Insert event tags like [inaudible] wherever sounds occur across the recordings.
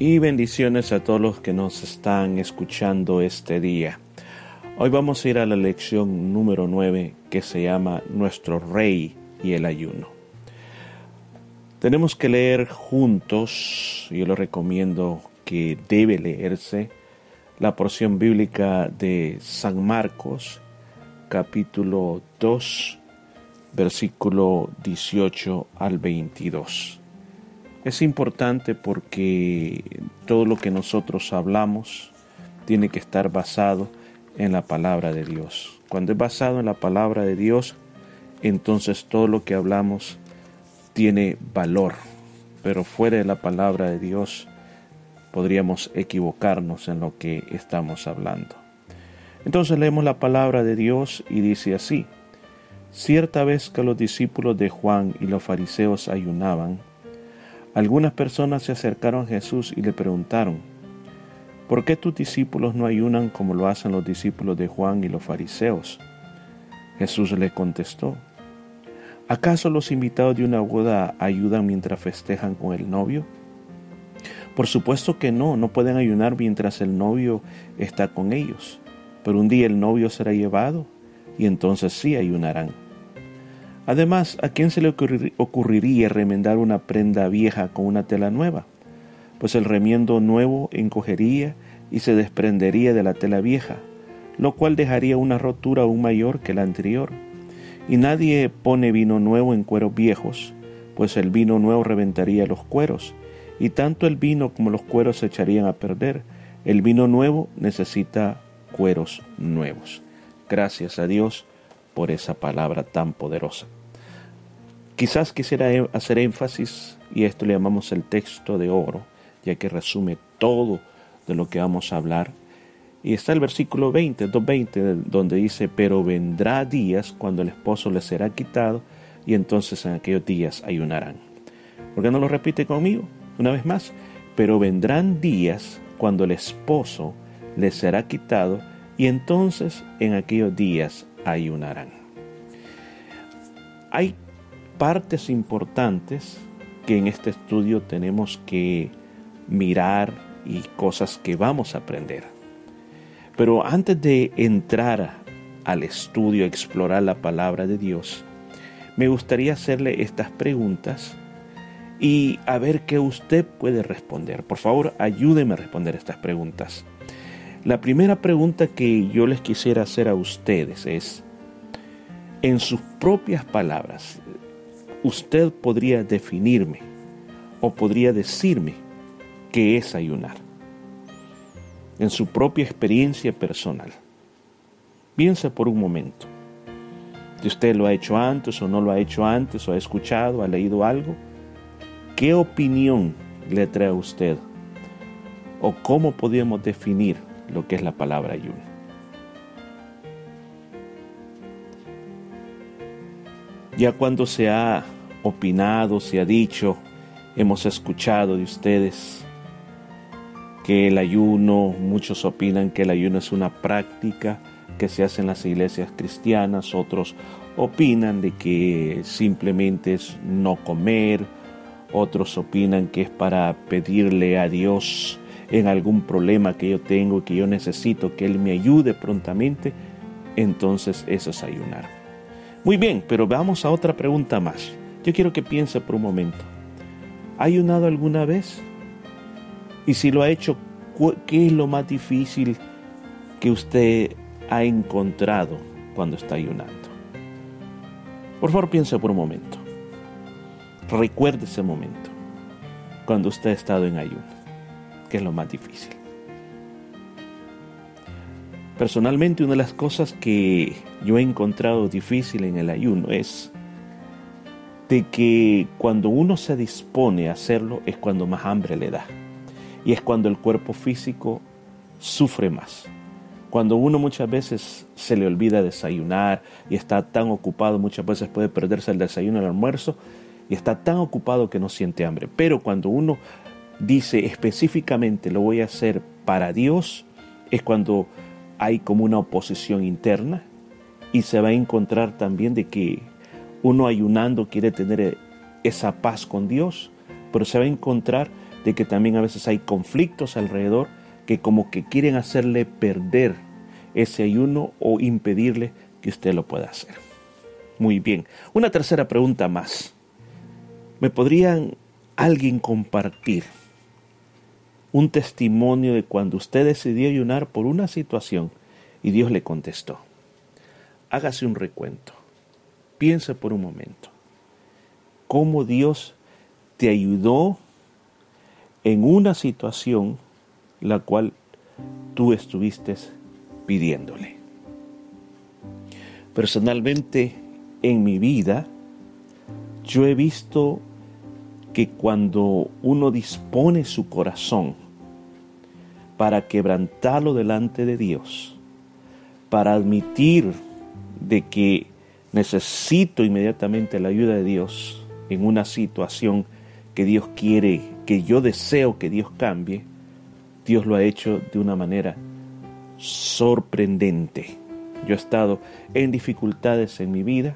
y bendiciones a todos los que nos están escuchando este día. Hoy vamos a ir a la lección número 9 que se llama Nuestro Rey y el ayuno. Tenemos que leer juntos, yo lo recomiendo que debe leerse, la porción bíblica de San Marcos, capítulo 2, versículo 18 al 22. Es importante porque todo lo que nosotros hablamos tiene que estar basado en la palabra de Dios. Cuando es basado en la palabra de Dios, entonces todo lo que hablamos tiene valor. Pero fuera de la palabra de Dios podríamos equivocarnos en lo que estamos hablando. Entonces leemos la palabra de Dios y dice así, cierta vez que los discípulos de Juan y los fariseos ayunaban, algunas personas se acercaron a Jesús y le preguntaron, ¿por qué tus discípulos no ayunan como lo hacen los discípulos de Juan y los fariseos? Jesús le contestó, ¿acaso los invitados de una boda ayudan mientras festejan con el novio? Por supuesto que no, no pueden ayunar mientras el novio está con ellos, pero un día el novio será llevado y entonces sí ayunarán. Además, ¿a quién se le ocurriría remendar una prenda vieja con una tela nueva? Pues el remiendo nuevo encogería y se desprendería de la tela vieja, lo cual dejaría una rotura aún mayor que la anterior. Y nadie pone vino nuevo en cueros viejos, pues el vino nuevo reventaría los cueros, y tanto el vino como los cueros se echarían a perder. El vino nuevo necesita cueros nuevos. Gracias a Dios por esa palabra tan poderosa. Quizás quisiera e-, hacer énfasis, y esto le llamamos el texto de oro, ya que resume todo de lo que vamos a hablar. Y está el versículo 20, 2.20, donde dice, pero vendrá días cuando el esposo le será quitado, y entonces en aquellos días ayunarán. ¿Por qué no lo repite conmigo? Una vez más, pero vendrán días cuando el esposo le será quitado, y entonces en aquellos días ayunarán. Hay partes importantes que en este estudio tenemos que mirar y cosas que vamos a aprender. Pero antes de entrar al estudio, explorar la palabra de Dios, me gustaría hacerle estas preguntas y a ver qué usted puede responder. Por favor, ayúdeme a responder estas preguntas. La primera pregunta que yo les quisiera hacer a ustedes es, en sus propias palabras, usted podría definirme o podría decirme qué es ayunar en su propia experiencia personal. Piensa por un momento. Si usted lo ha hecho antes o no lo ha hecho antes o ha escuchado, ha leído algo, ¿qué opinión le trae a usted? ¿O cómo podríamos definir lo que es la palabra ayuno? Ya cuando se ha opinado, se ha dicho, hemos escuchado de ustedes que el ayuno, muchos opinan que el ayuno es una práctica que se hace en las iglesias cristianas, otros opinan de que simplemente es no comer, otros opinan que es para pedirle a Dios en algún problema que yo tengo, que yo necesito que Él me ayude prontamente, entonces eso es ayunar. Muy bien, pero vamos a otra pregunta más. Yo quiero que piense por un momento. ¿Ha ayunado alguna vez? Y si lo ha hecho, ¿qué es lo más difícil que usted ha encontrado cuando está ayunando? Por favor, piense por un momento. Recuerde ese momento, cuando usted ha estado en ayuno, que es lo más difícil. Personalmente, una de las cosas que yo he encontrado difícil en el ayuno es de que cuando uno se dispone a hacerlo es cuando más hambre le da. Y es cuando el cuerpo físico sufre más. Cuando uno muchas veces se le olvida desayunar y está tan ocupado, muchas veces puede perderse el desayuno, el almuerzo, y está tan ocupado que no siente hambre. Pero cuando uno dice específicamente lo voy a hacer para Dios, es cuando hay como una oposición interna y se va a encontrar también de que uno ayunando quiere tener esa paz con Dios, pero se va a encontrar de que también a veces hay conflictos alrededor que como que quieren hacerle perder ese ayuno o impedirle que usted lo pueda hacer. Muy bien. Una tercera pregunta más. ¿Me podrían alguien compartir un testimonio de cuando usted decidió ayunar por una situación y Dios le contestó? Hágase un recuento. Piense por un momento. ¿Cómo Dios te ayudó en una situación la cual tú estuviste pidiéndole. Personalmente, en mi vida, yo he visto que cuando uno dispone su corazón para quebrantarlo delante de Dios, para admitir de que necesito inmediatamente la ayuda de Dios en una situación que Dios quiere, que yo deseo que Dios cambie, Dios lo ha hecho de una manera sorprendente. Yo he estado en dificultades en mi vida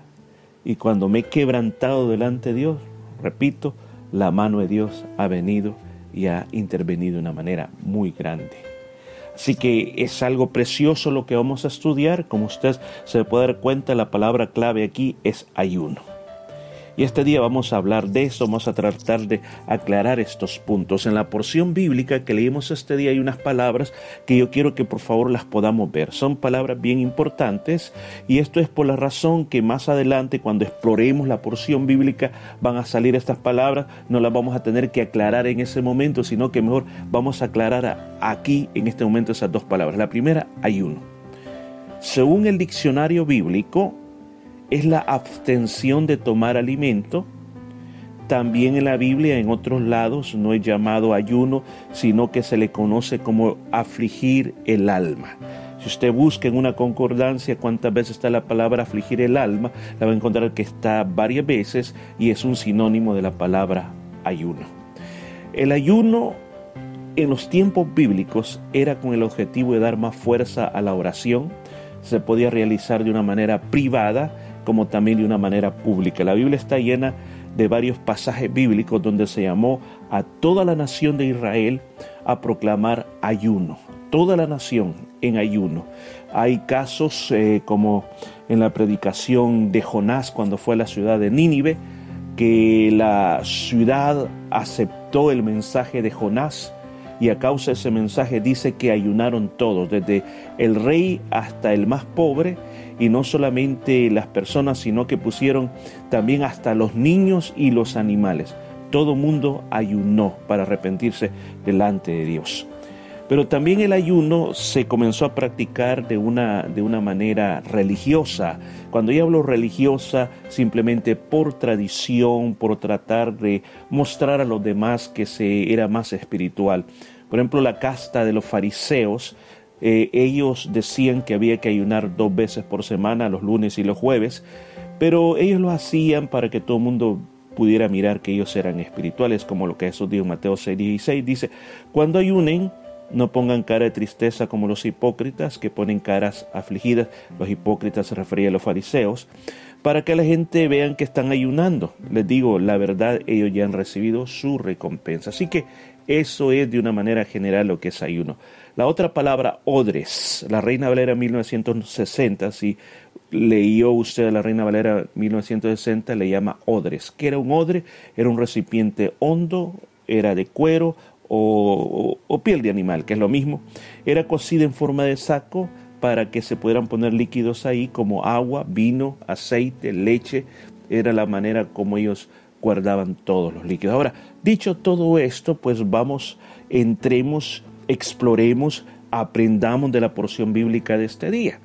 y cuando me he quebrantado delante de Dios, repito, la mano de Dios ha venido y ha intervenido de una manera muy grande. Así que es algo precioso lo que vamos a estudiar. Como usted se puede dar cuenta, la palabra clave aquí es ayuno. Y este día vamos a hablar de eso, vamos a tratar de aclarar estos puntos. En la porción bíblica que leímos este día hay unas palabras que yo quiero que por favor las podamos ver. Son palabras bien importantes y esto es por la razón que más adelante cuando exploremos la porción bíblica van a salir estas palabras, no las vamos a tener que aclarar en ese momento, sino que mejor vamos a aclarar aquí en este momento esas dos palabras. La primera, ayuno. Según el diccionario bíblico, es la abstención de tomar alimento. También en la Biblia, en otros lados, no es llamado ayuno, sino que se le conoce como afligir el alma. Si usted busca en una concordancia cuántas veces está la palabra afligir el alma, la va a encontrar que está varias veces y es un sinónimo de la palabra ayuno. El ayuno en los tiempos bíblicos era con el objetivo de dar más fuerza a la oración, se podía realizar de una manera privada como también de una manera pública. La Biblia está llena de varios pasajes bíblicos donde se llamó a toda la nación de Israel a proclamar ayuno, toda la nación en ayuno. Hay casos eh, como en la predicación de Jonás cuando fue a la ciudad de Nínive, que la ciudad aceptó el mensaje de Jonás y a causa de ese mensaje dice que ayunaron todos, desde el rey hasta el más pobre, y no solamente las personas, sino que pusieron también hasta los niños y los animales. Todo mundo ayunó para arrepentirse delante de Dios. Pero también el ayuno se comenzó a practicar de una, de una manera religiosa. Cuando yo hablo religiosa, simplemente por tradición, por tratar de mostrar a los demás que se era más espiritual. Por ejemplo, la casta de los fariseos eh, ellos decían que había que ayunar dos veces por semana, los lunes y los jueves, pero ellos lo hacían para que todo el mundo pudiera mirar que ellos eran espirituales, como lo que Jesús dijo en Mateo 6:16, dice, cuando ayunen, no pongan cara de tristeza como los hipócritas, que ponen caras afligidas, los hipócritas se refería a los fariseos, para que la gente vean que están ayunando. Les digo, la verdad, ellos ya han recibido su recompensa. Así que eso es de una manera general lo que es ayuno. La otra palabra, odres, la Reina Valera 1960, si leyó usted la Reina Valera 1960, le llama odres. ¿Qué era un odre? Era un recipiente hondo, era de cuero o, o piel de animal, que es lo mismo. Era cocida en forma de saco para que se pudieran poner líquidos ahí como agua, vino, aceite, leche. Era la manera como ellos guardaban todos los líquidos. Ahora, dicho todo esto, pues vamos, entremos exploremos, aprendamos de la porción bíblica de este día.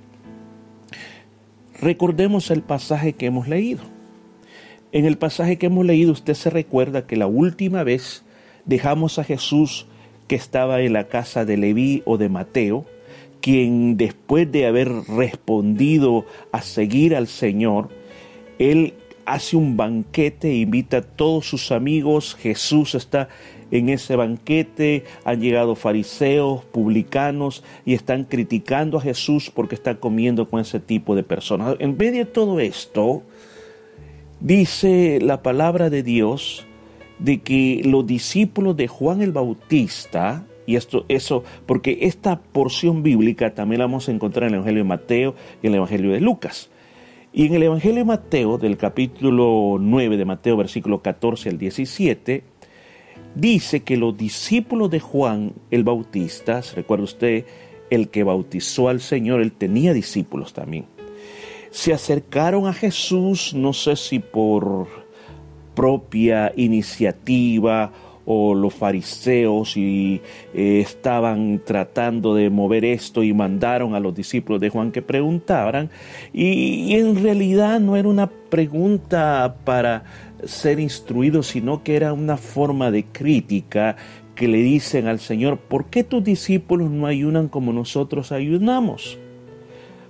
Recordemos el pasaje que hemos leído. En el pasaje que hemos leído usted se recuerda que la última vez dejamos a Jesús que estaba en la casa de Leví o de Mateo, quien después de haber respondido a seguir al Señor, él hace un banquete, invita a todos sus amigos, Jesús está en ese banquete han llegado fariseos, publicanos y están criticando a Jesús porque está comiendo con ese tipo de personas. En medio de todo esto, dice la palabra de Dios de que los discípulos de Juan el Bautista, y esto, eso, porque esta porción bíblica también la vamos a encontrar en el Evangelio de Mateo y en el Evangelio de Lucas. Y en el Evangelio de Mateo, del capítulo 9 de Mateo, versículo 14 al 17, dice que los discípulos de Juan el Bautista, recuerda usted, el que bautizó al Señor, él tenía discípulos también. Se acercaron a Jesús, no sé si por propia iniciativa o los fariseos y eh, estaban tratando de mover esto y mandaron a los discípulos de Juan que preguntaran y, en realidad no era una pregunta para ser instruido sino que era una forma de crítica que le dicen al Señor, ¿por qué tus discípulos no ayunan como nosotros ayunamos?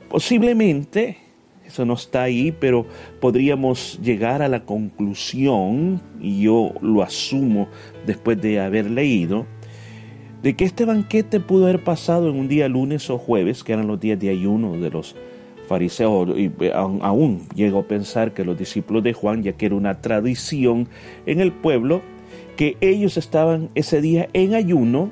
Posiblemente eso no está ahí, pero podríamos llegar a la conclusión, y yo lo asumo después de haber leído, de que este banquete pudo haber pasado en un día lunes o jueves, que eran los días de ayuno de los fariseos, y aún llego a pensar que los discípulos de Juan, ya que era una tradición en el pueblo, que ellos estaban ese día en ayuno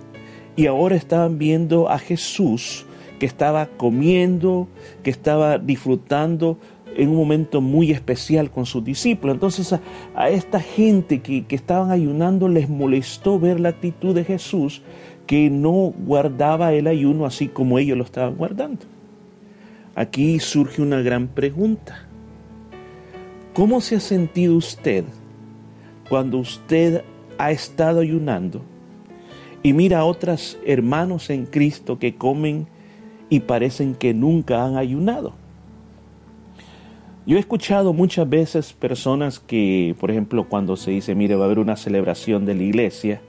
y ahora estaban viendo a Jesús que estaba comiendo, que estaba disfrutando en un momento muy especial con sus discípulos. Entonces a, esta gente que, que estaban ayunando les molestó ver la actitud de Jesús que no guardaba el ayuno así como ellos lo estaban guardando. Aquí surge una gran pregunta. ¿Cómo se ha sentido usted cuando usted ha estado ayunando y mira a otros hermanos en Cristo que comen y parecen que nunca han ayunado. Yo he escuchado muchas veces personas que, por ejemplo, cuando se dice, mire, va a haber una celebración de la iglesia,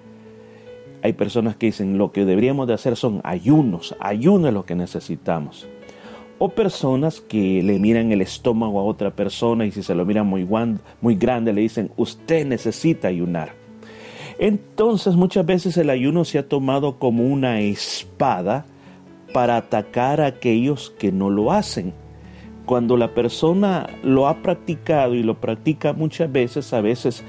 hay personas que dicen, lo que deberíamos de hacer son ayunos, ayuno es lo que necesitamos. O personas que le miran el estómago a otra persona y si se lo miran muy, muy grande le dicen, usted necesita ayunar. Entonces muchas veces el ayuno se ha tomado como una espada para atacar a aquellos que no lo hacen. Cuando la persona lo ha practicado y lo practica muchas veces, a veces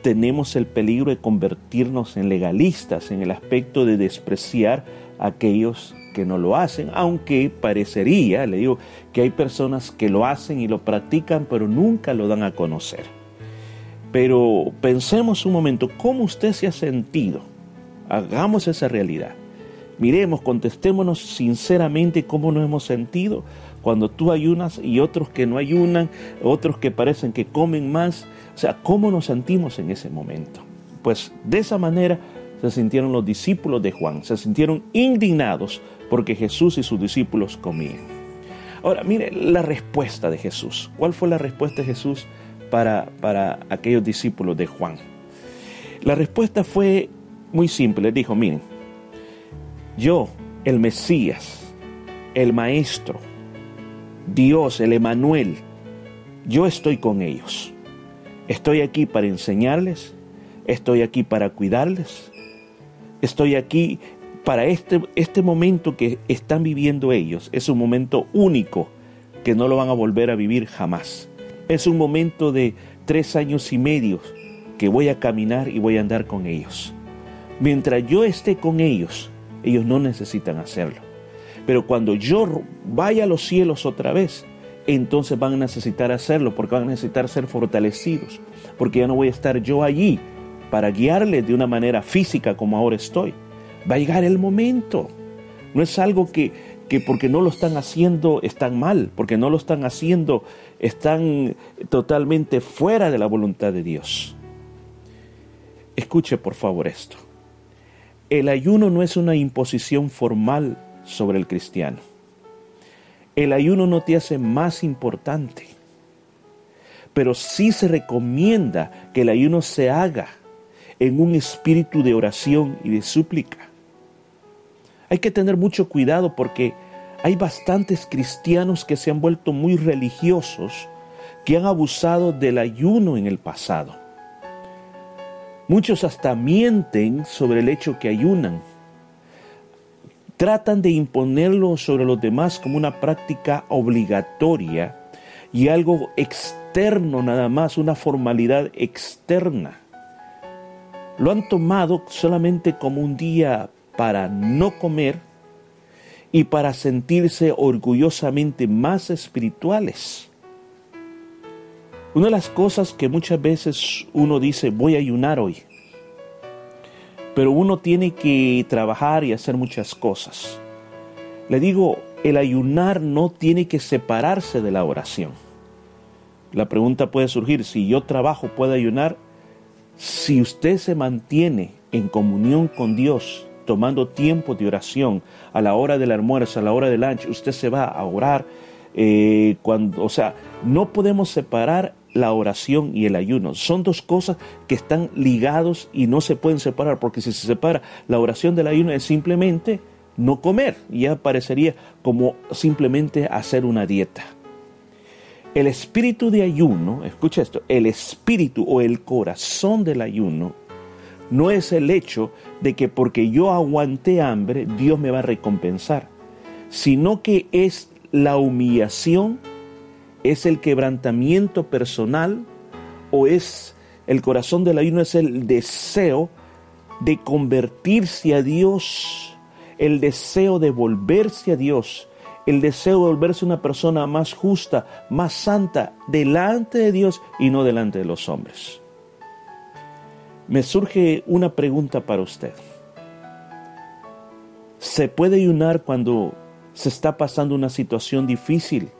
tenemos el peligro de convertirnos en legalistas en el aspecto de despreciar a aquellos que no lo hacen, aunque parecería, le digo, que hay personas que lo hacen y lo practican, pero nunca lo dan a conocer. Pero pensemos un momento, ¿cómo usted se ha sentido? Hagamos esa realidad. Miremos, contestémonos sinceramente cómo nos hemos sentido cuando tú ayunas y otros que no ayunan, otros que parecen que comen más. O sea, ¿cómo nos sentimos en ese momento? Pues de esa manera se sintieron los discípulos de Juan, se sintieron indignados porque Jesús y sus discípulos comían. Ahora, mire la respuesta de Jesús. ¿Cuál fue la respuesta de Jesús para, para aquellos discípulos de Juan? La respuesta fue muy simple. Dijo, miren, yo, el Mesías, el Maestro, Dios, el Emanuel, yo estoy con ellos. Estoy aquí para enseñarles, estoy aquí para cuidarles, estoy aquí para este, este momento que están viviendo ellos. Es un momento único que no lo van a volver a vivir jamás. Es un momento de tres años y medio que voy a caminar y voy a andar con ellos. Mientras yo esté con ellos, ellos no necesitan hacerlo. Pero cuando yo vaya a los cielos otra vez, entonces van a necesitar hacerlo porque van a necesitar ser fortalecidos, porque ya no voy a estar yo allí para guiarles de una manera física como ahora estoy. Va a llegar el momento. No es algo que, que porque no lo están haciendo están mal, porque no lo están haciendo están totalmente fuera de la voluntad de Dios. Escuche por favor esto. El ayuno no es una imposición formal sobre el cristiano. El ayuno no te hace más importante, pero sí se recomienda que el ayuno se haga en un espíritu de oración y de súplica. Hay que tener mucho cuidado porque hay bastantes cristianos que se han vuelto muy religiosos, que han abusado del ayuno en el pasado. Muchos hasta mienten sobre el hecho que ayunan. Tratan de imponerlo sobre los demás como una práctica obligatoria y algo externo nada más, una formalidad externa. lo han tomado solamente como un día para no comer y para sentirse orgullosamente más espirituales. Una de las cosas que muchas veces uno dice, voy a ayunar hoy, pero uno tiene que trabajar y hacer muchas cosas. Le digo, el ayunar no tiene que separarse de la oración. La pregunta puede surgir, si yo trabajo, ¿puedo ayunar? Si usted se mantiene en comunión con Dios, tomando tiempo de oración a la hora del almuerzo, a la hora del lunch, usted se va a orar. Eh, cuando, o sea, no podemos separar la oración y el ayuno. Son dos cosas que están ligados y no se pueden separar, porque si se separa la oración del ayuno es simplemente no comer, ya parecería como simplemente hacer una dieta. El espíritu de ayuno, escucha esto, el espíritu o el corazón del ayuno no es el hecho de que porque yo aguanté hambre, Dios me va a recompensar, sino que es la humillación es el quebrantamiento personal o es el corazón del ayuno, es el deseo de convertirse a Dios, el deseo de volverse a Dios, el deseo de volverse una persona más justa, más santa, delante de Dios y no delante de los hombres. Me surge una pregunta para usted. ¿Se puede ayunar cuando se está pasando una situación difícil?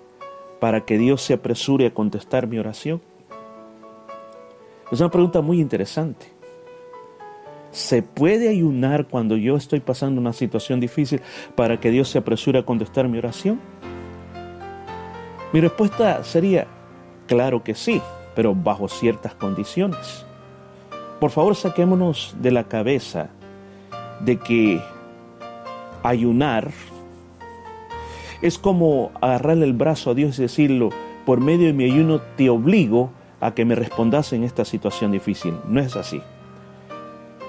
Para que Dios se apresure a contestar mi oración? Es una pregunta muy interesante. ¿Se puede ayunar cuando yo estoy pasando una situación difícil para que Dios se apresure a contestar mi oración? Mi respuesta sería, claro que sí, pero bajo ciertas condiciones. Por favor, saquémonos de la cabeza de que ayunar es como agarrarle el brazo a Dios y decirlo, por medio de mi ayuno te obligo a que me respondas en esta situación difícil. No es así.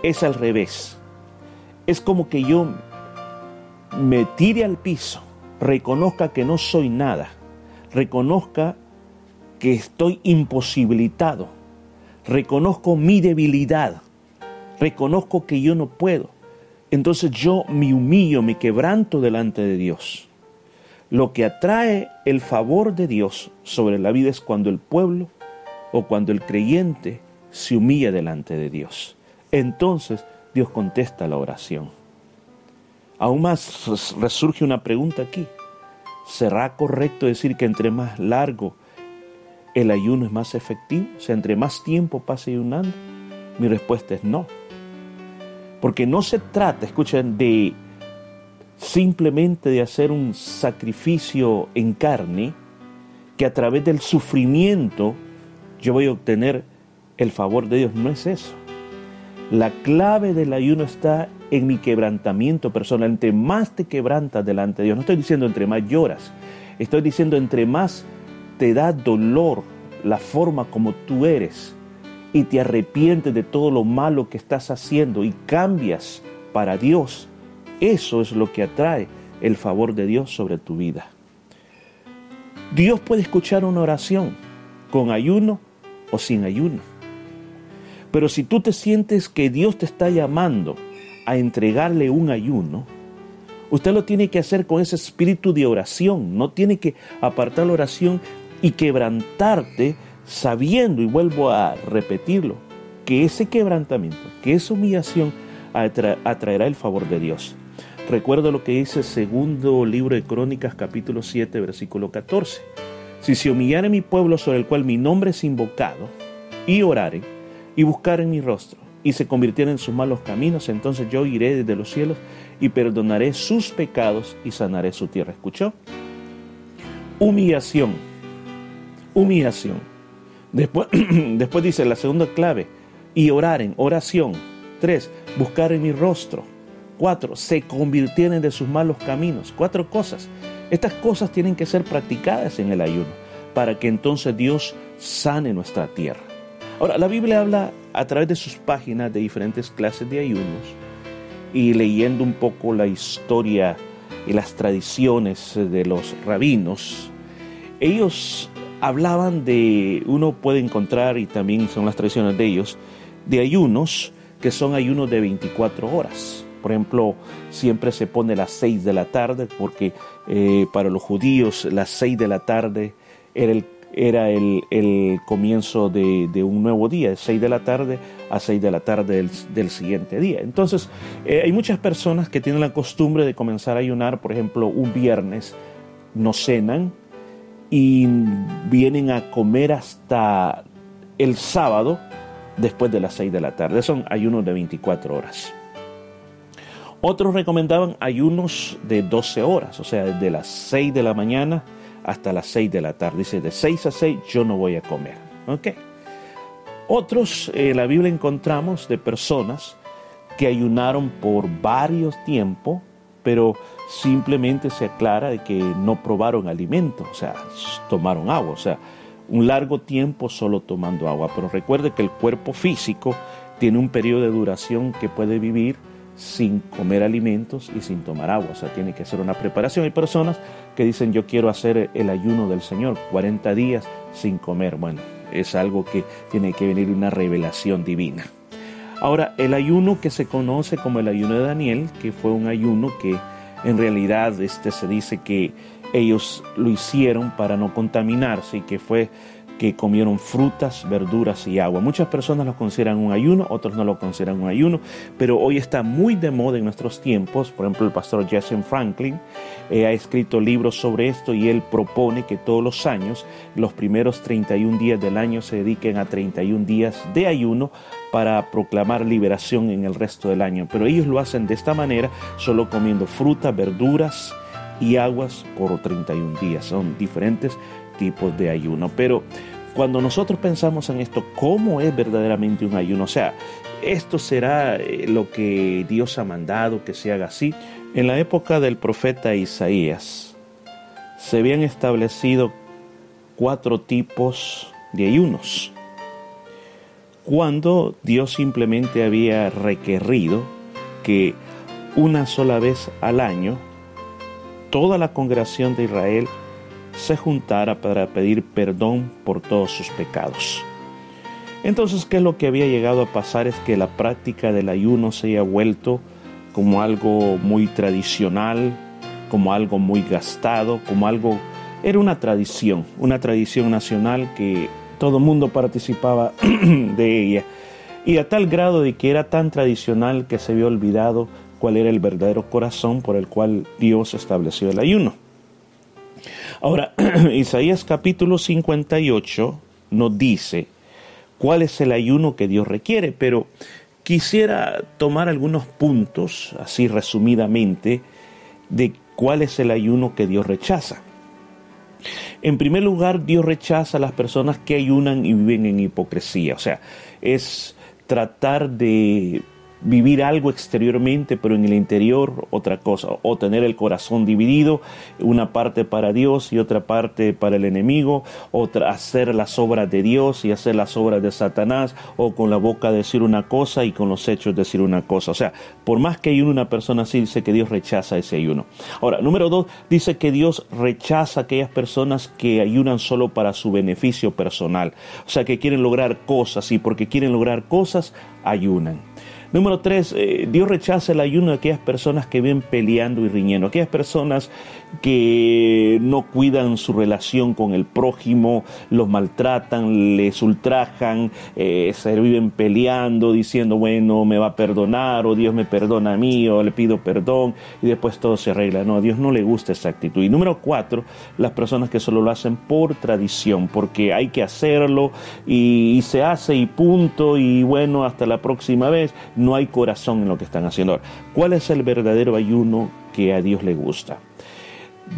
Es al revés. Es como que yo me tire al piso, reconozca que no soy nada, reconozca que estoy imposibilitado, reconozco mi debilidad, reconozco que yo no puedo. Entonces yo me humillo, me quebranto delante de Dios. Lo que atrae el favor de Dios sobre la vida es cuando el pueblo o cuando el creyente se humilla delante de Dios. Entonces Dios contesta la oración. Aún más resurge una pregunta aquí. ¿Será correcto decir que entre más largo el ayuno es más efectivo? O sea, entre más tiempo pase ayunando. Mi respuesta es no. Porque no se trata, escuchen, de simplemente de hacer un sacrificio en carne, que a través del sufrimiento yo voy a obtener el favor de Dios. No es eso. La clave del ayuno está en mi quebrantamiento personal. Entre más te quebrantas delante de Dios, no estoy diciendo entre más lloras, estoy diciendo entre más te da dolor la forma como tú eres y te arrepientes de todo lo malo que estás haciendo y cambias para Dios, eso es lo que atrae el favor de Dios sobre tu vida. Dios puede escuchar una oración con ayuno o sin ayuno. Pero si tú te sientes que Dios te está llamando a entregarle un ayuno, usted lo tiene que hacer con ese espíritu de oración. No tiene que apartar la oración y quebrantarte sabiendo, y vuelvo a repetirlo, que ese quebrantamiento, que esa humillación atraerá el favor de Dios. Recuerdo lo que dice segundo libro de Crónicas capítulo 7 versículo 14. Si se humillare mi pueblo sobre el cual mi nombre es invocado, y orare, y buscare mi rostro, y se convirtiera en sus malos caminos, entonces yo iré desde los cielos y perdonaré sus pecados y sanaré su tierra. ¿Escuchó? Humillación. Humillación. Después, [clears throat] después dice la segunda clave, y oraren, oración. Tres, buscar en mi rostro. Cuatro, se convirtieron de sus malos caminos. Cuatro cosas. Estas cosas tienen que ser practicadas en el ayuno para que entonces Dios sane nuestra tierra. Ahora, la Biblia habla a través de sus páginas de diferentes clases de ayunos y leyendo un poco la historia y las tradiciones de los rabinos, ellos hablaban de, uno puede encontrar, y también son las tradiciones de ellos, de ayunos que son ayunos de 24 horas. Por ejemplo, siempre se pone las 6 de la tarde porque eh, para los judíos las 6 de la tarde era el, era el, comienzo de, un nuevo día, de 6 de la tarde a 6 de la tarde del, siguiente día. Entonces, eh, hay muchas personas que tienen la costumbre de comenzar a ayunar, por ejemplo, un viernes, no cenan y vienen a comer hasta el sábado después de las 6 de la tarde. Son ayunos de 24 horas. Otros recomendaban ayunos de 12 horas, o sea, desde las 6 de la mañana hasta las 6 de la tarde. Dice, de 6 a 6 yo no voy a comer. ¿Ok? Otros, en la Biblia encontramos de personas que ayunaron por varios tiempos, pero simplemente se aclara de que no probaron alimento, o sea, tomaron agua, o sea, un largo tiempo solo tomando agua. Pero recuerde que el cuerpo físico tiene un periodo de duración que puede vivir sin comer alimentos y sin tomar agua. O sea, tiene que hacer una preparación. Hay personas que dicen yo quiero hacer el ayuno del Señor, 40 días sin comer. Bueno, es algo que tiene que venir una revelación divina. Ahora, el ayuno que se conoce como el ayuno de Daniel, que fue un ayuno que en realidad este, se dice que ellos lo hicieron para no contaminarse y que fue que comieron frutas, verduras y agua. Muchas personas lo consideran un ayuno, otros no lo consideran un ayuno, pero hoy está muy de moda en nuestros tiempos. Por ejemplo, el pastor Jesse Franklin eh, ha escrito libros sobre esto y él propone que todos los años, los primeros 31 días del año se dediquen a 31 días de ayuno para proclamar liberación en el resto del año. Pero ellos lo hacen de esta manera, solo comiendo frutas, verduras y aguas por 31 días. Son diferentes tipos de ayuno. Pero cuando nosotros pensamos en esto, ¿cómo es verdaderamente un ayuno? O sea, ¿esto será eh, lo que Dios ha mandado que se haga así? En la época del profeta Isaías se habían establecido cuatro tipos de ayunos. Cuando Dios simplemente había requerido que una sola vez al año toda la congregación de Israel se juntara para pedir perdón por todos sus pecados. Entonces, ¿qué es lo que había llegado a pasar? Es que la práctica del ayuno se había vuelto como algo muy tradicional, como algo muy gastado, como algo... Era una tradición, una tradición nacional que todo el mundo participaba [clears throat] de ella. Y a tal grado de que era tan tradicional que se había olvidado cuál era el verdadero corazón por el cual Dios estableció el ayuno. Ahora, [clears throat] Isaías capítulo 58 nos dice cuál es el ayuno que Dios requiere, pero quisiera tomar algunos puntos, así resumidamente, de cuál es el ayuno que Dios rechaza. En primer lugar, Dios rechaza a las personas que ayunan y viven en hipocresía, o sea, es tratar de vivir algo exteriormente, pero en el interior otra cosa, o tener el corazón dividido, una parte para Dios y otra parte para el enemigo, otra hacer las obras de Dios y hacer las obras de Satanás, o con la boca decir una cosa y con los hechos decir una cosa. O sea, por más que hay una persona así, dice que Dios rechaza ese ayuno. Ahora, número dos, dice que Dios rechaza a aquellas personas que ayunan solo para su beneficio personal, o sea, que quieren lograr cosas y porque quieren lograr cosas, ayunan. Número tres, eh, Dios rechaza el ayuno de aquellas personas que viven peleando y riñendo, aquellas personas que no cuidan su relación con el prójimo, los maltratan, les ultrajan, eh, se viven peleando, diciendo, bueno, me va a perdonar, o Dios me perdona a mí, o le pido perdón, y después todo se arregla. No, a Dios no le gusta esa actitud. Y número cuatro, las personas que solo lo hacen por tradición, porque hay que hacerlo y, y se hace y punto, y bueno, hasta la próxima vez no hay corazón en lo que están haciendo. Ahora, ¿cuál es el verdadero ayuno que a Dios le gusta?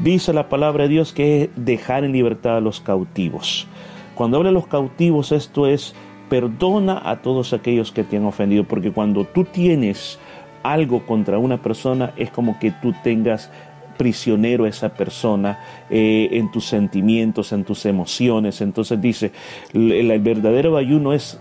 Dice la palabra de Dios que es dejar en libertad a los cautivos. Cuando habla de los cautivos, esto es perdona a todos aquellos que te han ofendido, porque cuando tú tienes algo contra una persona, es como que tú tengas prisionero a esa persona eh, en tus sentimientos, en tus emociones. Entonces dice, el verdadero ayuno es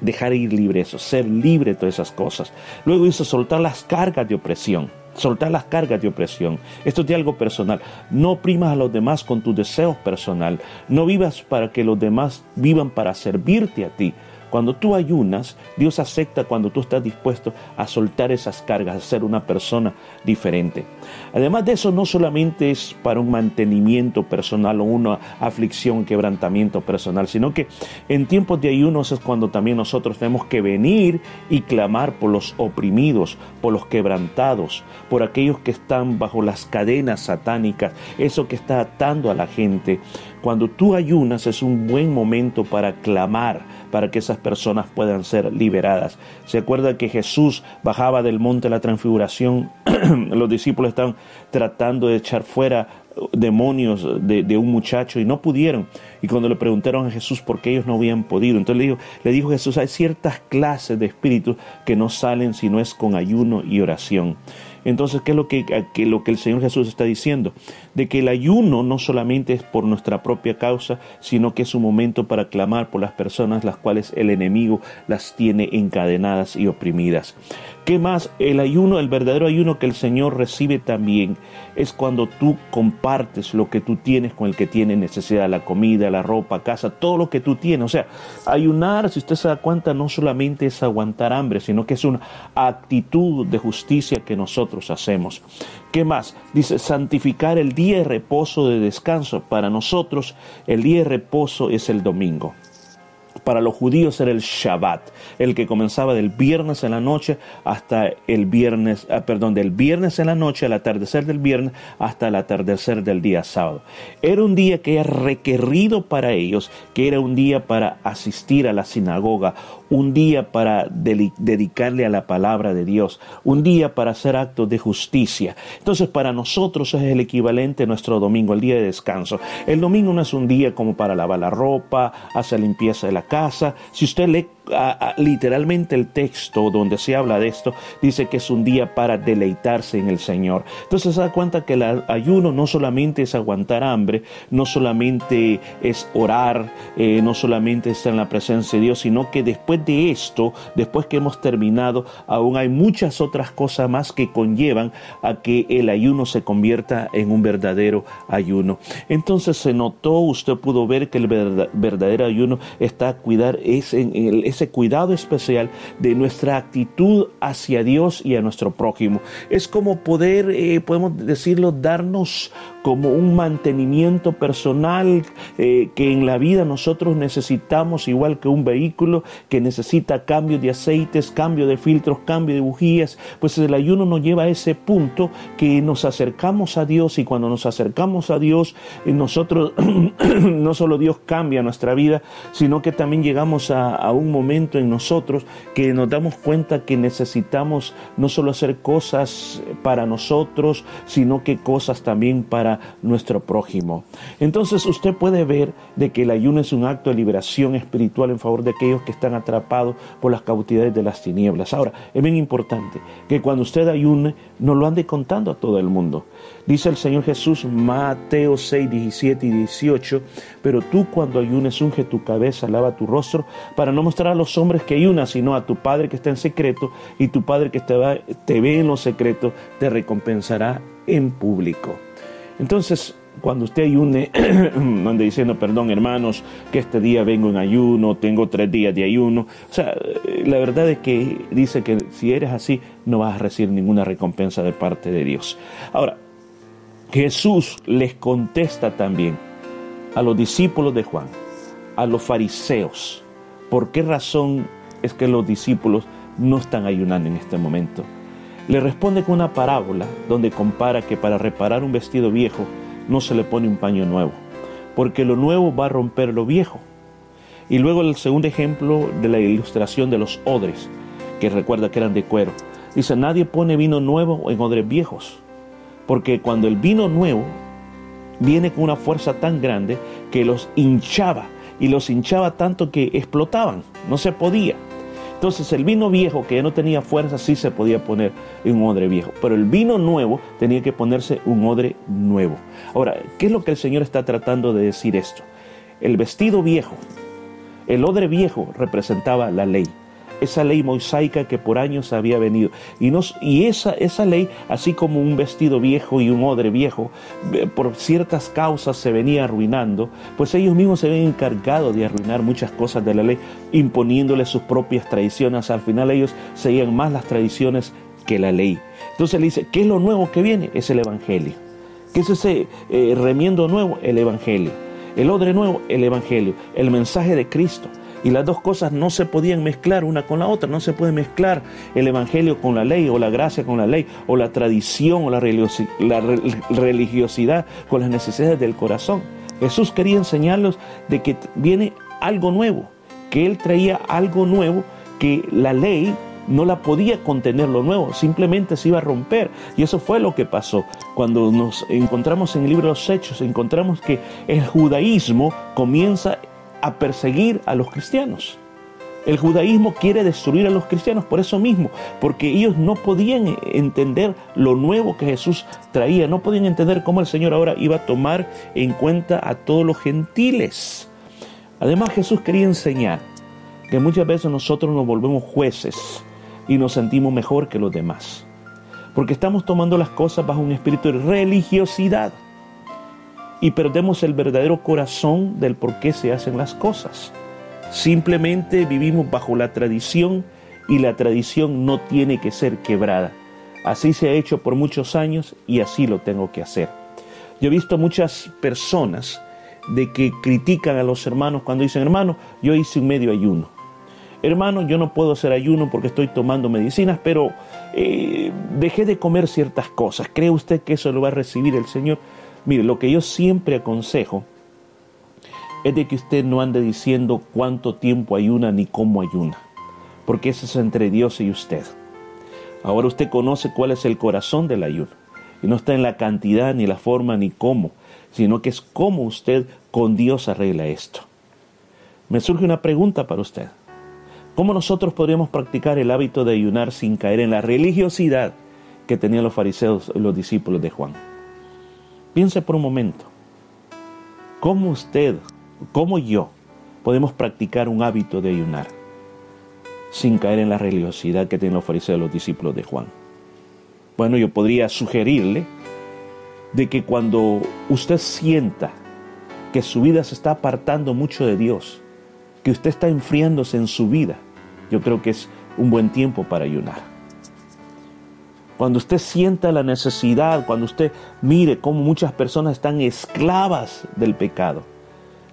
dejar ir libre eso, ser libre de todas esas cosas. Luego dice soltar las cargas de opresión, soltar las cargas de opresión. Esto es de algo personal. No oprimas a los demás con tus deseos personal. No vivas para que los demás vivan para servirte a ti. Cuando tú ayunas, Dios acepta cuando tú estás dispuesto a soltar esas cargas, a ser una persona diferente. Además de eso, no solamente es para un mantenimiento personal o una aflicción, quebrantamiento personal, sino que en tiempos de ayunos es cuando también nosotros tenemos que venir y clamar por los oprimidos, por los quebrantados, por aquellos que están bajo las cadenas satánicas, eso que está atando a la gente. Cuando tú ayunas es un buen momento para clamar, para que esas personas puedan ser liberadas. Se acuerda que Jesús bajaba del monte de la transfiguración, [clears throat] los discípulos estaban tratando de echar fuera demonios de, un muchacho y no pudieron. Y cuando le preguntaron a Jesús por qué ellos no habían podido, entonces le dijo, le dijo Jesús, hay ciertas clases de espíritus que no salen si no es con ayuno y oración. Entonces, ¿qué es lo que, el Señor Jesús está diciendo? De que el ayuno no solamente es por nuestra propia causa, sino que es un momento para clamar por las personas las cuales el enemigo las tiene encadenadas y oprimidas. ¿Qué más? El ayuno, el verdadero ayuno que el Señor recibe también es cuando tú compartes lo que tú tienes con el que tiene necesidad, la comida, la ropa, casa, todo lo que tú tienes. O sea, ayunar, si usted se da cuenta, no solamente es aguantar hambre, sino que es una actitud de justicia que nosotros hacemos. ¿Qué más? Dice, santificar el día de reposo de descanso. Para nosotros, el día de reposo es el domingo. Para los judíos era el Shabbat, el que comenzaba del viernes en la noche hasta el viernes, ah, perdón, del viernes en la noche al atardecer del viernes hasta el atardecer del día sábado. Era un día que era requerido para ellos, que era un día para asistir a la sinagoga, un día para dedicarle a la palabra de Dios, un día para hacer actos de justicia. Entonces para nosotros es el equivalente a nuestro domingo, el día de descanso. El domingo no es un día como para lavar la ropa, hacer limpieza de la casa. Si usted lee literalmente el texto donde se habla de esto, dice que es un día para deleitarse en el Señor. Entonces se da cuenta que el ayuno no solamente es aguantar hambre, no solamente es orar, eh, no solamente estar en la presencia de Dios, sino que después de esto, después que hemos terminado, aún hay muchas otras cosas más que conllevan a que el ayuno se convierta en un verdadero ayuno. Entonces se notó, usted pudo ver que el verdadero ayuno está a cuidar es en el ese cuidado especial de nuestra actitud hacia Dios y a nuestro prójimo. Es como poder, eh, podemos decirlo, darnos como un mantenimiento personal eh, que en la vida nosotros necesitamos, igual que un vehículo que necesita cambio de aceites, cambio de filtros, cambio de bujías, pues el ayuno nos lleva a ese punto que nos acercamos a Dios y cuando nos acercamos a Dios, eh, nosotros, [clears throat] no solo Dios cambia nuestra vida, sino que también llegamos a, a un momento en nosotros que nos damos cuenta que necesitamos no solo hacer cosas para nosotros, sino que cosas también para nuestro prójimo. Entonces usted puede ver de que el ayuno es un acto de liberación espiritual en favor de aquellos que están atrapados por las cautividades de las tinieblas. Ahora, es bien importante que cuando usted ayune, no lo ande contando a todo el mundo. Dice el Señor Jesús, Mateo 6, 17 y 18, pero tú cuando ayunes unge tu cabeza, lava tu rostro, para no mostrar a los hombres que ayunas, sino a tu Padre que está en secreto, y tu Padre que te, te ve en lo secreto, te recompensará en público. Entonces, cuando usted ayune, [clears throat] ande diciendo, perdón hermanos, que este día vengo en ayuno, tengo tres días de ayuno. O sea, la verdad es que dice que si eres así, no vas a recibir ninguna recompensa de parte de Dios. Ahora, Jesús les contesta también a los discípulos de Juan, a los fariseos, ¿por qué razón es que los discípulos no están ayunando en este momento? Le responde con una parábola donde compara que para reparar un vestido viejo no se le pone un paño nuevo, porque lo nuevo va a romper lo viejo. Y luego el segundo ejemplo de la ilustración de los odres, que recuerda que eran de cuero. Dice, nadie pone vino nuevo en odres viejos, porque cuando el vino nuevo viene con una fuerza tan grande que los hinchaba, y los hinchaba tanto que explotaban, no se podía. Entonces el vino viejo que ya no tenía fuerza sí se podía poner en un odre viejo, pero el vino nuevo tenía que ponerse un odre nuevo. Ahora, ¿qué es lo que el Señor está tratando de decir esto? El vestido viejo, el odre viejo representaba la ley. Esa ley mosaica que por años había venido. Y, y esa, esa ley, así como un vestido viejo y un odre viejo, eh, por ciertas causas se venía arruinando, pues ellos mismos se habían encargado de arruinar muchas cosas de la ley, imponiéndole sus propias tradiciones. Al final ellos seguían más las tradiciones que la ley. Entonces le dice, ¿qué es lo nuevo que viene? Es el Evangelio. ¿Qué es ese eh, remiendo nuevo? El Evangelio. El odre nuevo, el Evangelio. El mensaje de Cristo. Y las dos cosas no se podían mezclar una con la otra. No se puede mezclar el Evangelio con la ley o la gracia con la ley o la tradición o la religiosidad con las necesidades del corazón. Jesús quería enseñarlos de que viene algo nuevo, que Él traía algo nuevo, que la ley no la podía contener lo nuevo, simplemente se iba a romper. Y eso fue lo que pasó. Cuando nos encontramos en el libro de los Hechos, encontramos que el judaísmo comienza a perseguir a los cristianos. El judaísmo quiere destruir a los cristianos por eso mismo, porque ellos no podían entender lo nuevo que Jesús traía, no podían entender cómo el Señor ahora iba a tomar en cuenta a todos los gentiles. Además Jesús quería enseñar que muchas veces nosotros nos volvemos jueces y nos sentimos mejor que los demás. Porque estamos tomando las cosas bajo un espíritu de religiosidad y perdemos el verdadero corazón del por qué se hacen las cosas. Simplemente vivimos bajo la tradición y la tradición no tiene que ser quebrada. Así se ha hecho por muchos años y así lo tengo que hacer. Yo he visto muchas personas de que critican a los hermanos cuando dicen, hermano, yo hice un medio ayuno hermano, yo no puedo hacer ayuno porque estoy tomando medicinas, pero eh, dejé de comer ciertas cosas. ¿Cree usted que eso lo va a recibir el Señor? Mire, lo que yo siempre aconsejo es de que usted no ande diciendo cuánto tiempo ayuna ni cómo ayuna, porque eso es entre Dios y usted. Ahora usted conoce cuál es el corazón del ayuno, y no está en la cantidad, ni la forma, ni cómo, sino que es cómo usted con Dios arregla esto. Me surge una pregunta para usted. ¿Cómo nosotros podríamos practicar el hábito de ayunar sin caer en la religiosidad que tenían los fariseos y los discípulos de Juan? Piense por un momento. ¿Cómo usted, cómo yo, podemos practicar un hábito de ayunar sin caer en la religiosidad que tienen los fariseos los discípulos de Juan? Bueno, yo podría sugerirle de que cuando usted sienta que su vida se está apartando mucho de Dios, que usted está enfriándose en su vida, yo creo que es un buen tiempo para ayunar. Cuando usted sienta la necesidad, cuando usted mire cómo muchas personas están esclavas del pecado,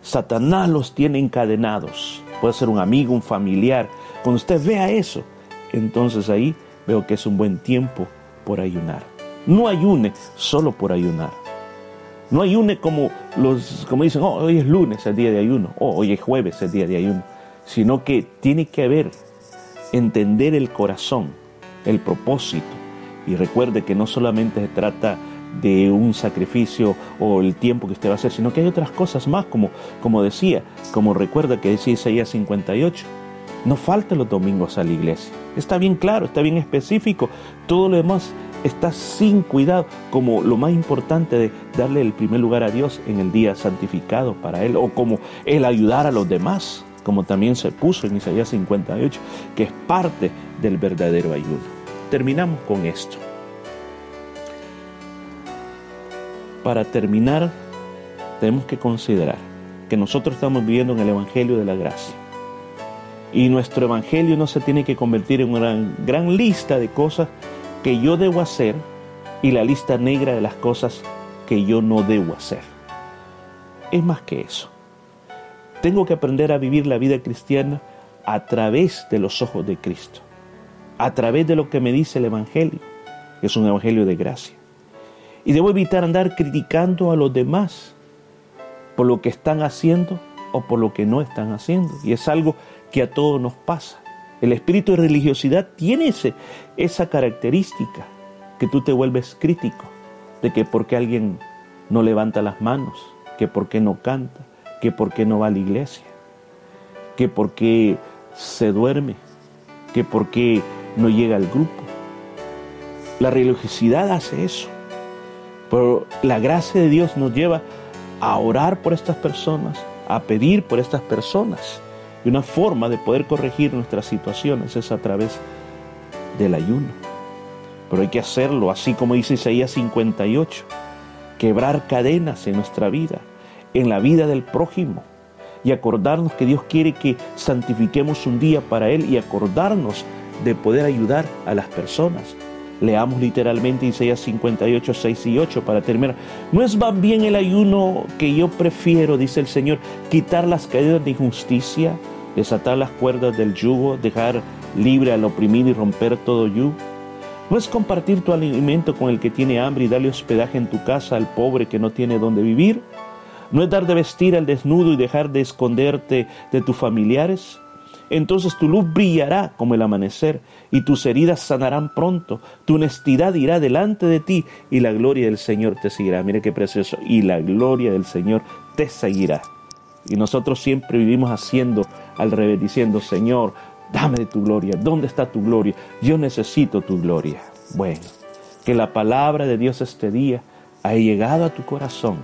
Satanás los tiene encadenados. Puede ser un amigo, un familiar. Cuando usted vea eso, entonces ahí veo que es un buen tiempo por ayunar. No ayune solo por ayunar. No ayune como los como dicen, oh, hoy es lunes, el día de ayuno, oh, hoy es jueves, el día de ayuno sino que tiene que haber, entender el corazón, el propósito. Y recuerde que no solamente se trata de un sacrificio o el tiempo que usted va a hacer, sino que hay otras cosas más, como, como decía, como recuerda que decía Isaías 58. No falte los domingos a la iglesia. Está bien claro, está bien específico. Todo lo demás está sin cuidado, como lo más importante de darle el primer lugar a Dios en el día santificado para Él, o como el ayudar a los demás como también se puso en Isaías 58, que es parte del verdadero ayuno. Terminamos con esto. Para terminar, tenemos que considerar que nosotros estamos viviendo en el Evangelio de la Gracia. Y nuestro Evangelio no se tiene que convertir en una gran, lista de cosas que yo debo hacer y la lista negra de las cosas que yo no debo hacer. Es más que eso. Tengo que aprender a vivir la vida cristiana a través de los ojos de Cristo, a través de lo que me dice el Evangelio, que es un Evangelio de gracia. Y debo evitar andar criticando a los demás por lo que están haciendo o por lo que no están haciendo. Y es algo que a todos nos pasa. El espíritu de religiosidad tiene esa característica, que tú te vuelves crítico, de que porque alguien no levanta las manos, que porque no canta, que por qué no va a la iglesia, que por qué se duerme, que por qué no llega al grupo. La religiosidad hace eso, pero la gracia de Dios nos lleva a orar por estas personas, a pedir por estas personas. Y una forma de poder corregir nuestras situaciones es a través del ayuno. Pero hay que hacerlo así como dice Isaías 58, quebrar cadenas en nuestra vida, en la vida del prójimo, y acordarnos que Dios quiere que santifiquemos un día para Él y acordarnos de poder ayudar a las personas. Leamos literalmente Isaías 58, 6 y 8 para terminar. No es más bien el ayuno que yo prefiero, dice el Señor, quitar las cadenas de injusticia, desatar las cuerdas del yugo, dejar libre al oprimido y romper todo yugo. No es compartir tu alimento con el que tiene hambre y darle hospedaje en tu casa al pobre que no tiene dónde vivir. No es dar de vestir al desnudo y dejar de esconderte de tus familiares. Entonces tu luz brillará como el amanecer y tus heridas sanarán pronto. Tu honestidad irá delante de ti y la gloria del Señor te seguirá. Mire qué precioso. Y la gloria del Señor te seguirá. Y nosotros siempre vivimos haciendo al revés, diciendo, Señor, dame de tu gloria. ¿Dónde está tu gloria? Yo necesito tu gloria. Bueno, que la palabra de Dios este día haya llegado a tu corazón.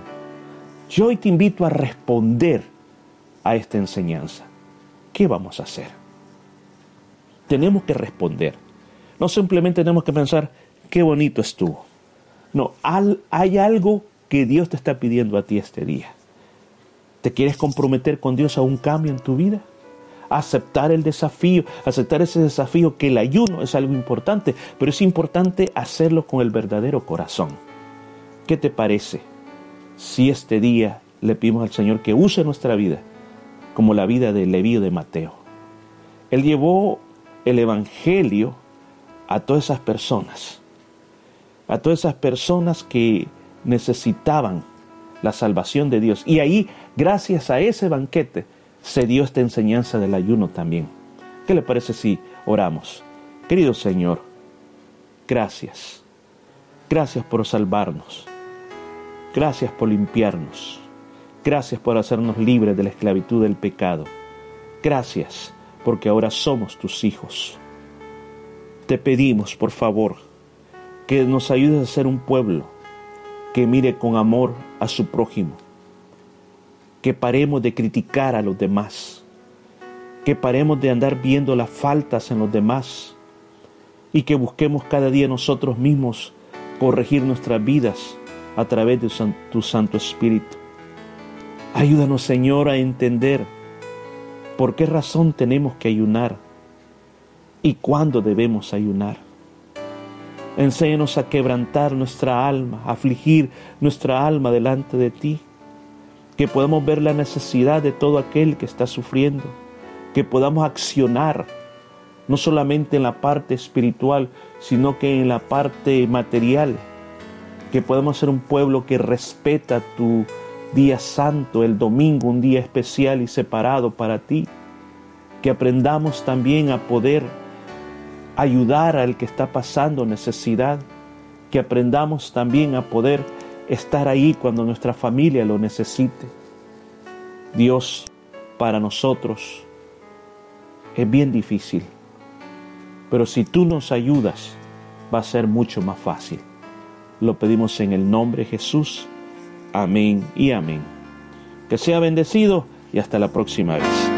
Yo hoy te invito a responder a esta enseñanza. ¿Qué vamos a hacer? Tenemos que responder. No simplemente tenemos que pensar, qué bonito estuvo. No, hay algo que Dios te está pidiendo a ti este día. ¿Te quieres comprometer con Dios a un cambio en tu vida? Aceptar el desafío, aceptar ese desafío que el ayuno es algo importante, pero es importante hacerlo con el verdadero corazón. ¿Qué te parece si este día le pedimos al Señor que use nuestra vida como la vida de Levío de Mateo? Él llevó el Evangelio a todas esas personas, a todas esas personas que necesitaban la salvación de Dios. Y ahí, gracias a ese banquete, se dio esta enseñanza del ayuno también. ¿Qué le parece si oramos? Querido Señor, gracias. Gracias por salvarnos. Gracias por limpiarnos. Gracias por hacernos libres de la esclavitud del pecado. Gracias porque ahora somos tus hijos. Te pedimos, por favor, que nos ayudes a ser un pueblo que mire con amor a su prójimo, que paremos de criticar a los demás, que paremos de andar viendo las faltas en los demás y que busquemos cada día nosotros mismos corregir nuestras vidas a través de tu Santo Espíritu. Ayúdanos, Señor, a entender por qué razón tenemos que ayunar y cuándo debemos ayunar. Enséñanos a quebrantar nuestra alma, a afligir nuestra alma delante de ti. Que podamos ver la necesidad de todo aquel que está sufriendo. Que podamos accionar, no solamente en la parte espiritual, sino que en la parte material. Que podamos ser un pueblo que respeta tu día santo, el domingo, un día especial y separado para ti. Que aprendamos también a poder ayudar al que está pasando necesidad, que aprendamos también a poder estar ahí cuando nuestra familia lo necesite. Dios, para nosotros es bien difícil, pero si tú nos ayudas, va a ser mucho más fácil. Lo pedimos en el nombre de Jesús. Amén y amén. Que sea bendecido y hasta la próxima vez.